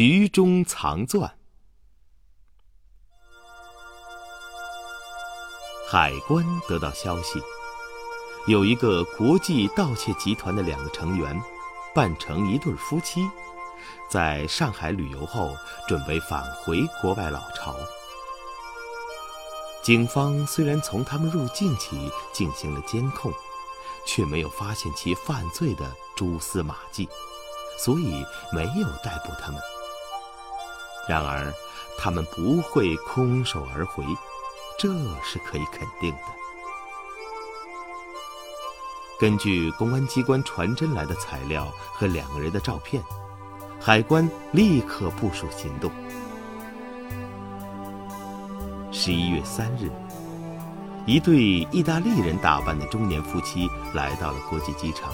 局中藏钻。海关得到消息，有一个国际盗窃集团的两个成员，扮成一对夫妻，在上海旅游后准备返回国外老巢。警方虽然从他们入境起进行了监控，却没有发现其犯罪的蛛丝马迹，所以没有逮捕他们。然而，他们不会空手而回。这是可以肯定的。根据公安机关传真来的材料和两个人的照片，海关立刻部署行动。十一月三日，一对意大利人打扮的中年夫妻来到了国际机场。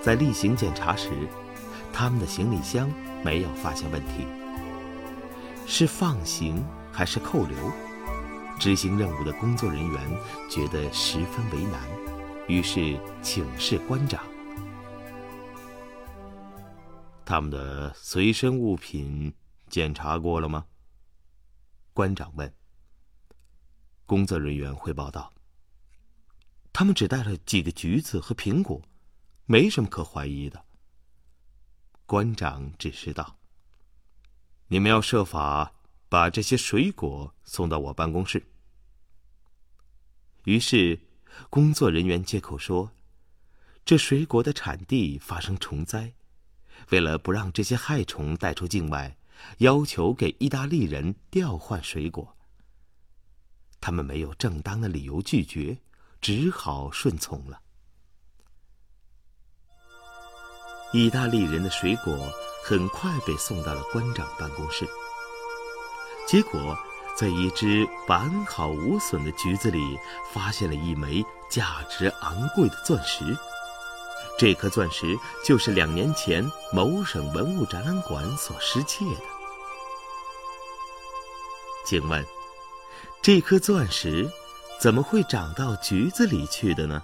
在例行检查时，他们的行李箱没有发现问题。是放行还是扣留？执行任务的工作人员觉得十分为难，于是请示官长：“他们的随身物品检查过了吗？”官长问。工作人员汇报道：“他们只带了几个橘子和苹果，没什么可怀疑的。”官长指示道：“你们要设法。”把这些水果送到我办公室。于是，工作人员借口说，这水果的产地发生虫灾，为了不让这些害虫带出境外，要求给意大利人调换水果。他们没有正当的理由拒绝，只好顺从了。意大利人的水果很快被送到了关长办公室。结果，在一只完好无损的橘子里，发现了一枚价值昂贵的钻石。这颗钻石就是两年前某省文物展览馆所失窃的。请问，这颗钻石怎么会长到橘子里去的呢？